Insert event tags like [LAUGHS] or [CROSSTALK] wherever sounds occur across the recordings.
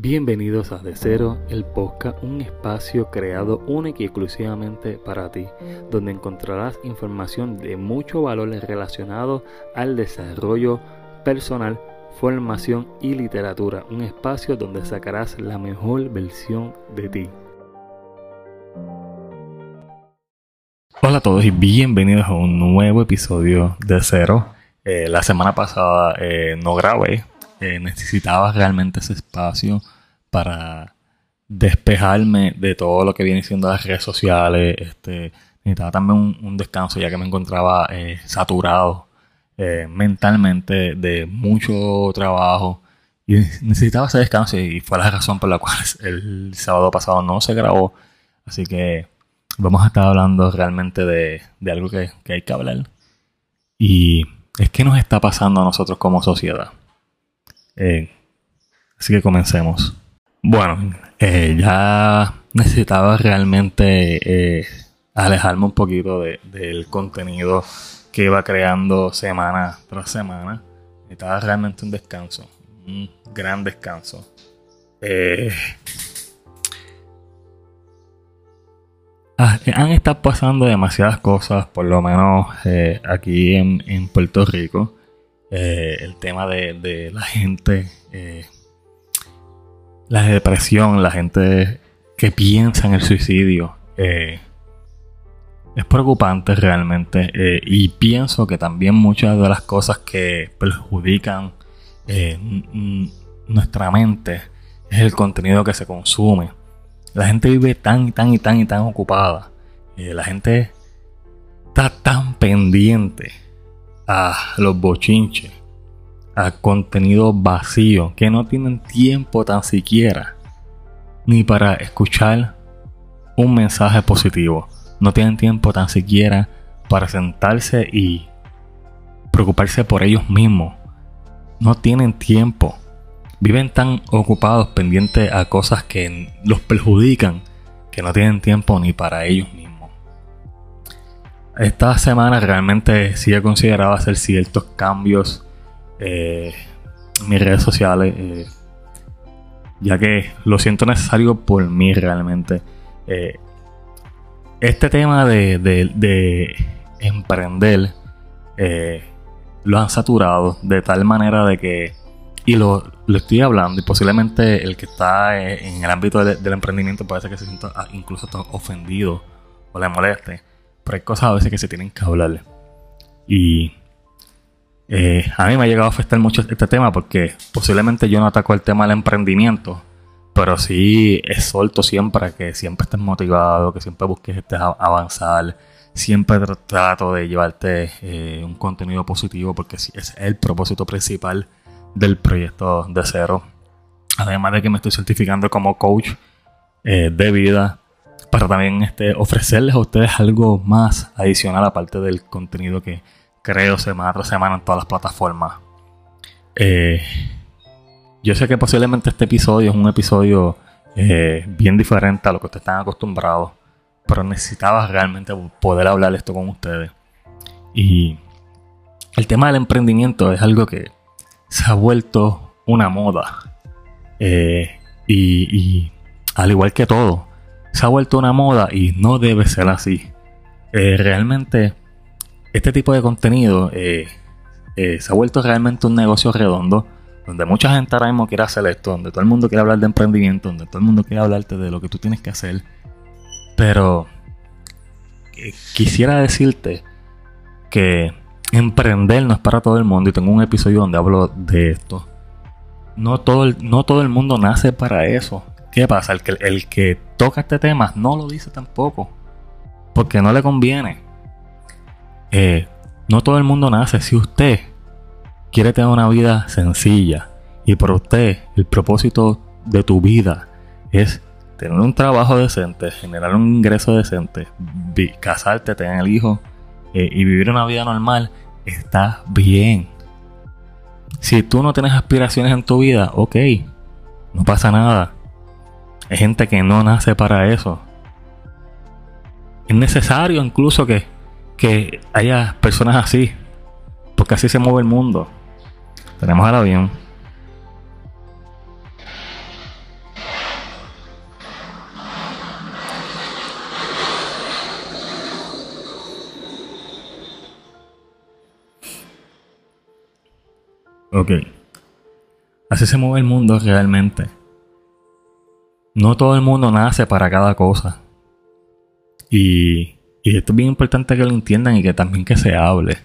Bienvenidos a De Cero, el podcast, un espacio creado único y exclusivamente para ti, donde encontrarás información de mucho valor relacionado al desarrollo personal, formación y literatura, un espacio donde sacarás la mejor versión de ti. Hola a todos y bienvenidos a un nuevo episodio de Cero. Eh, la semana pasada eh, no grabé eh, necesitaba realmente ese espacio para despejarme de todo lo que viene siendo las redes sociales. Este, necesitaba también un, descanso ya que me encontraba eh, saturado eh, mentalmente de mucho trabajo y necesitaba ese descanso y fue la razón por la cual [LAUGHS] el sábado pasado no se grabó. Así que vamos a estar hablando realmente de, algo que, que hay que hablar. Y es que nos está pasando a nosotros como sociedad. Eh, así que comencemos. Bueno, eh, ya necesitaba realmente eh, alejarme un poquito del contenido que iba creando semana tras semana. Necesitaba realmente un descanso, un gran descanso. Ah, han estado pasando demasiadas cosas, por lo menos aquí en Puerto Rico. Eh, el tema de, la gente, eh, la depresión, la gente que piensa en el suicidio. Eh, es preocupante realmente y pienso que también muchas de las cosas que perjudican nuestra mente es el contenido que se consume. La gente vive tan y tan y tan y tan ocupada. la gente está tan pendiente a los bochinches, a contenido vacío, que no tienen tiempo tan siquiera ni para escuchar un mensaje positivo. No tienen tiempo tan siquiera para sentarse y preocuparse por ellos mismos. No tienen tiempo. Viven tan ocupados pendientes a cosas que los perjudican que no tienen tiempo ni para ellos mismos esta semana realmente sí he considerado hacer ciertos cambios eh, en mis redes sociales, eh, ya que lo siento necesario por mí realmente. Eh, este tema de, emprender lo han saturado de tal manera de que, y lo, estoy hablando, y posiblemente el que está en el ámbito del emprendimiento ser que se sienta incluso ofendido o le moleste pero hay cosas a veces que se tienen que hablar. Y eh, a mí me ha llegado a afectar mucho este tema porque posiblemente yo no ataco el tema del emprendimiento, pero sí exhorto siempre que siempre estés motivado, que siempre busques este avanzar, siempre trato de llevarte eh, un contenido positivo porque es el propósito principal del proyecto de cero. Además de que me estoy certificando como coach eh, de vida, para también este, ofrecerles a ustedes algo más adicional aparte del contenido que creo semana tras semana en todas las plataformas. Eh, yo sé que posiblemente este episodio es un episodio eh, bien diferente a lo que ustedes están acostumbrados, pero necesitaba realmente poder hablar esto con ustedes. Y el tema del emprendimiento es algo que se ha vuelto una moda. Eh, y al igual que todo, se ha vuelto una moda y no debe ser así. Eh, realmente, este tipo de contenido eh, eh, se ha vuelto realmente un negocio redondo, donde mucha gente ahora mismo quiere hacer esto, donde todo el mundo quiere hablar de emprendimiento, donde todo el mundo quiere hablarte de lo que tú tienes que hacer. Pero quisiera decirte que emprender no es para todo el mundo y tengo un episodio donde hablo de esto. No todo no todo el mundo nace para eso. ¿Qué pasa? El que, el que toca este tema no lo dice tampoco. Porque no le conviene. Eh, no todo el mundo nace. Si usted quiere tener una vida sencilla y por usted el propósito de tu vida es tener un trabajo decente, generar un ingreso decente, casarte, tener el hijo eh, y vivir una vida normal, está bien. Si tú no tienes aspiraciones en tu vida, ok, no pasa nada. Hay gente que no nace para eso. Es necesario incluso que, que haya personas así, porque así se mueve el mundo. Tenemos al avión. Ok. Así se mueve el mundo realmente. No todo el mundo nace para cada cosa. Y, y esto es bien importante que lo entiendan y que también que se hable.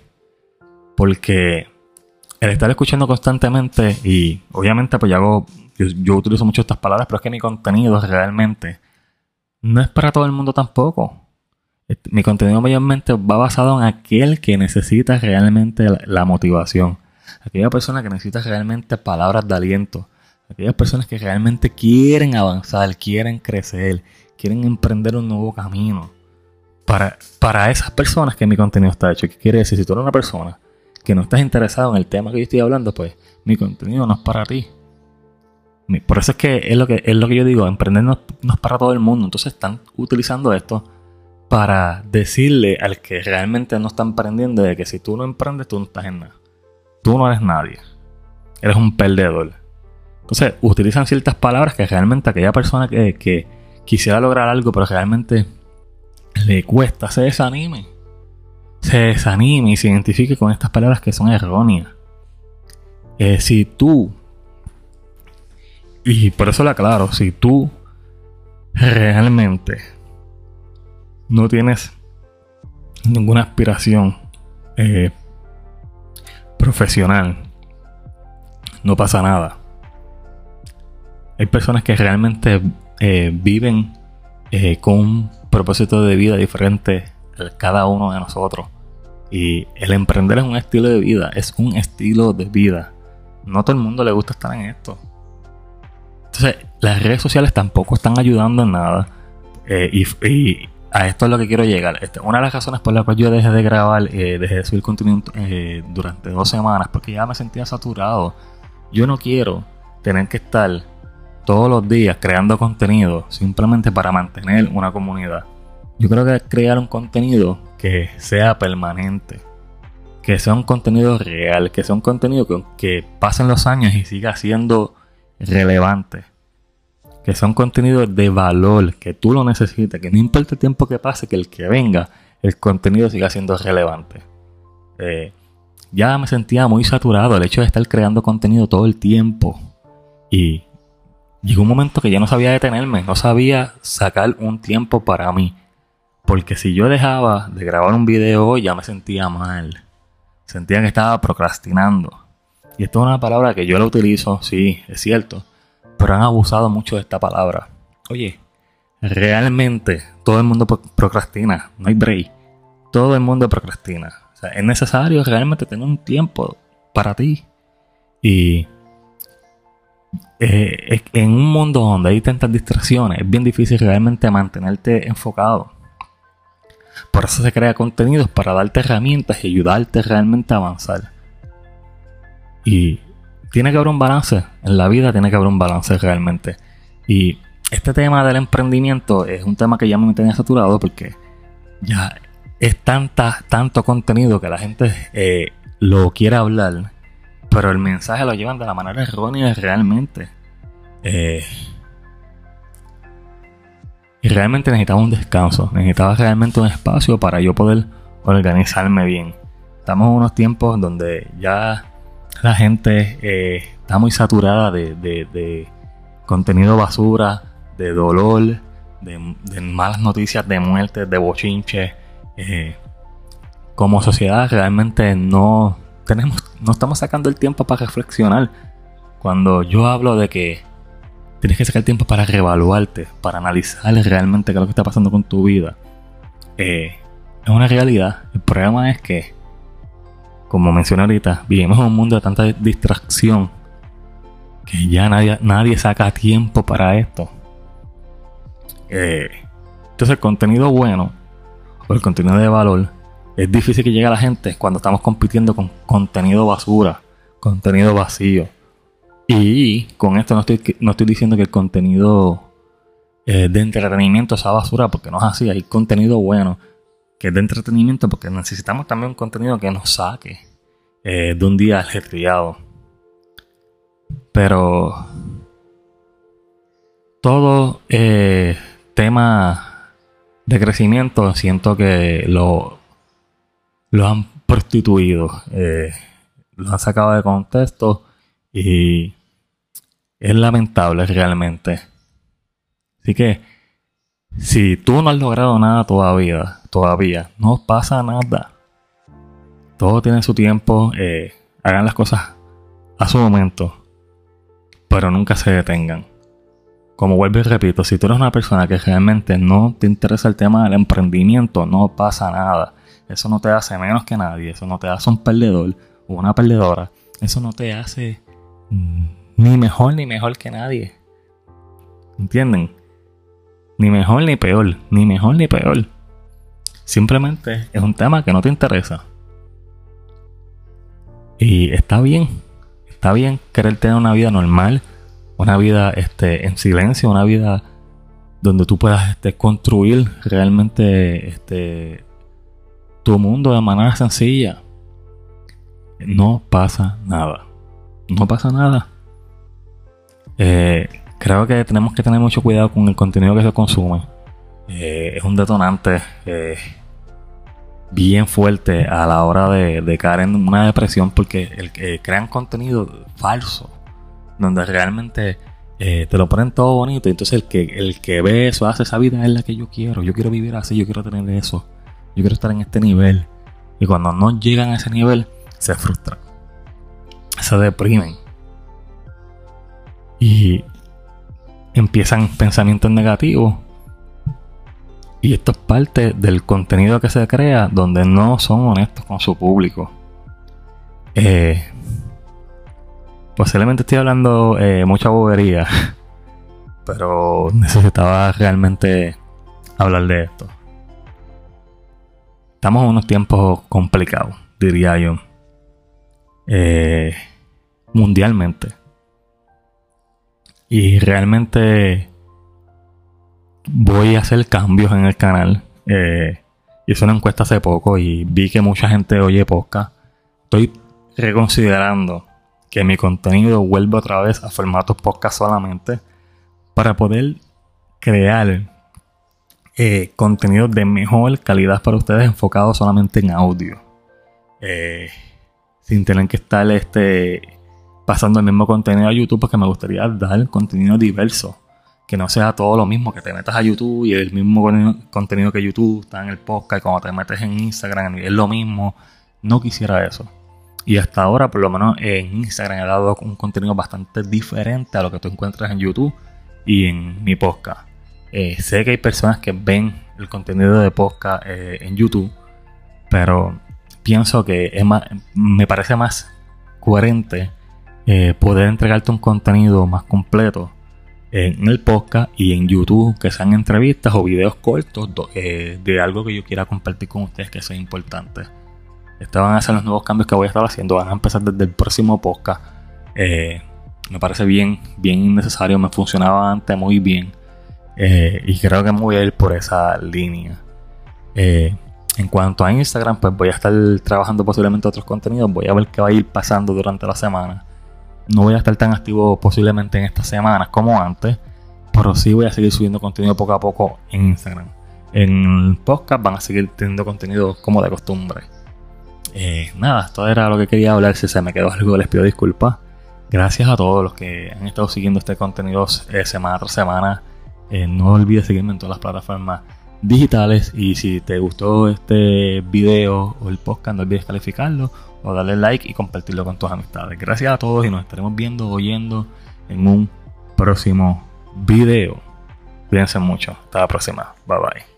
Porque el estar escuchando constantemente y obviamente pues yo hago, yo, utilizo mucho estas palabras, pero es que mi contenido realmente no es para todo el mundo tampoco. Este, mi contenido mayormente va basado en aquel que necesita realmente la, motivación. Aquella persona que necesita realmente palabras de aliento. Aquellas personas que realmente quieren avanzar, quieren crecer, quieren emprender un nuevo camino. Para, para esas personas que mi contenido está hecho. ¿Qué quiere decir? Si tú eres una persona que no estás interesado en el tema que yo estoy hablando, pues mi contenido no es para ti. Por eso es que es lo que, es lo que yo digo, emprender no, es para todo el mundo. Entonces están utilizando esto para decirle al que realmente no está emprendiendo de que si tú no emprendes, tú no estás en nada. Tú no eres nadie. Eres un perdedor. Entonces utilizan ciertas palabras que realmente aquella persona que, que quisiera lograr algo, pero realmente le cuesta, se desanime se desanime y se identifique con estas palabras que son erróneas. Eh, si tú, y por eso lo aclaro, si tú realmente no tienes ninguna aspiración eh, profesional, no pasa nada. Hay personas que realmente eh, viven con un propósito de vida diferente cada uno de nosotros. Y el emprender es un estilo de vida, es un estilo de vida. No a todo el mundo le gusta estar en esto. Entonces, las redes sociales tampoco están ayudando en nada. Eh, y, a esto es lo que quiero llegar. Este, una de las razones por las cuales yo dejé de grabar, eh, dejé de subir contenido eh, durante dos semanas, porque ya me sentía saturado. Yo no quiero tener que estar todos los días creando contenido simplemente para mantener una comunidad. Yo creo que crear un contenido que sea permanente, que sea un contenido real, que sea un contenido que, que pasen los años y siga siendo relevante, que sea un contenido de valor, que tú lo necesites, que no importa el tiempo que pase, que el que venga, el contenido siga siendo relevante. Eh, ya me sentía muy saturado el hecho de estar creando contenido todo el tiempo. Y llegó un momento que ya no sabía detenerme, no sabía sacar un tiempo para mí. Porque si yo dejaba de grabar un video ya me sentía mal. Sentía que estaba procrastinando. Y esto es una palabra que yo la utilizo, sí, es cierto. Pero han abusado mucho de esta palabra. Oye, realmente todo el mundo procrastina. No hay break. Todo el mundo procrastina. O sea, es necesario realmente tener un tiempo para ti. Y eh, en un mundo donde hay tantas distracciones, es bien difícil realmente mantenerte enfocado. Por eso se crea contenidos para darte herramientas y ayudarte realmente a avanzar. Y tiene que haber un balance. En la vida tiene que haber un balance realmente. Y este tema del emprendimiento es un tema que ya me tenía saturado porque ya es tanta, tanto contenido que la gente eh, lo quiere hablar, pero el mensaje lo llevan de la manera errónea realmente. Eh, y realmente necesitaba un descanso, necesitaba realmente un espacio para yo poder organizarme bien. Estamos en unos tiempos donde ya la gente eh, está muy saturada de, contenido basura, de dolor, de, malas noticias, de muerte, de bochinche. Eh, como sociedad realmente no tenemos, no estamos sacando el tiempo para reflexionar. Cuando yo hablo de que tienes que sacar tiempo para reevaluarte, para analizar realmente qué es lo que está pasando con tu vida. Eh, es una realidad. El problema es que, como mencioné ahorita, vivimos en un mundo de tanta distracción que ya nadie, nadie saca tiempo para esto. Eh, entonces el contenido bueno o el contenido de valor es difícil que llegue a la gente cuando estamos compitiendo con contenido basura, contenido vacío y con esto no estoy, no estoy diciendo que el contenido eh, de entretenimiento sea basura, porque no es así. Hay contenido bueno que es de entretenimiento, porque necesitamos también un contenido que nos saque eh, de un día ajetreado. Pero todo eh, tema de crecimiento siento que lo, lo han prostituido lo han sacado de contexto y es lamentable realmente. Así que si tú no has logrado nada todavía, todavía, no pasa nada. Todo tiene su tiempo, eh, hagan las cosas a su momento, pero nunca se detengan. Como vuelvo y repito, si tú eres una persona que realmente no te interesa el tema del emprendimiento, no pasa nada. Eso no te hace menos que nadie, eso no te hace un perdedor o una perdedora, eso no te hace ni mejor ni mejor que nadie. ¿Entienden? Ni mejor ni peor, ni mejor ni peor. Simplemente es un tema que no te interesa. Y está bien, está bien querer tener una vida normal, una vida este, en silencio, una vida donde tú puedas este, construir realmente este, tu mundo de manera sencilla. No pasa nada. No pasa nada. Eh, creo que tenemos que tener mucho cuidado con el contenido que se consume. Eh, es un detonante eh, bien fuerte a la hora de, caer en una depresión porque el que crean contenido falso, donde realmente te lo ponen todo bonito. Entonces el que, el que ve eso, hace esa vida es la que yo quiero. Yo quiero vivir así, yo quiero tener eso. Yo quiero estar en este nivel. Y cuando no llegan a ese nivel, se frustran. Se deprimen. Y empiezan pensamientos negativos. Y esto es parte del contenido que se crea donde no son honestos con su público. Eh, posiblemente estoy hablando eh, mucha bobería, [LAUGHS] pero necesitaba realmente hablar de esto. Estamos en unos tiempos complicados, diría yo. Eh, mundialmente. Y realmente voy a hacer cambios en el canal. Eh, hice una encuesta hace poco y vi que mucha gente oye podcast. Estoy reconsiderando que mi contenido vuelva otra vez a formato podcast solamente para poder crear eh, contenido de mejor calidad para ustedes enfocado solamente en audio. Eh, sin tener que estar este, pasando el mismo contenido a YouTube porque me gustaría dar contenido diverso. Que no sea todo lo mismo, que te metas a YouTube y el mismo contenido que YouTube está en el podcast y cuando te metes en Instagram es lo mismo. No quisiera eso. Y hasta ahora, por lo menos en Instagram, he dado un contenido bastante diferente a lo que tú encuentras en YouTube y en mi podcast. Eh, sé que hay personas que ven el contenido de podcast eh, en YouTube, pero pienso que es más, me parece más coherente eh, poder entregarte un contenido más completo en el podcast y en YouTube, que sean entrevistas o videos cortos de algo que yo quiera compartir con ustedes que sea importante. Estos van a ser los nuevos cambios que voy a estar haciendo, van a empezar desde el próximo podcast. me parece bien, bien necesario, me funcionaba antes muy bien. Eh, y creo que me voy a ir por esa línea. Eh, en cuanto a Instagram, pues voy a estar trabajando posiblemente otros contenidos. Voy a ver qué va a ir pasando durante la semana. No voy a estar tan activo posiblemente en estas semanas como antes. Pero sí voy a seguir subiendo contenido poco a poco en Instagram. En podcast van a seguir teniendo contenido como de costumbre. Eh, nada, esto era lo que quería hablar. Si se me quedó algo, les pido disculpas. Gracias a todos los que han estado siguiendo este contenido semana tras semana eh, no olvides seguirme en todas las plataformas digitales y si te gustó este video o el podcast no olvides calificarlo o darle like y compartirlo con tus amistades. Gracias a todos y nos estaremos viendo oyendo en un próximo video. Cuídense mucho. Hasta la próxima. Bye bye.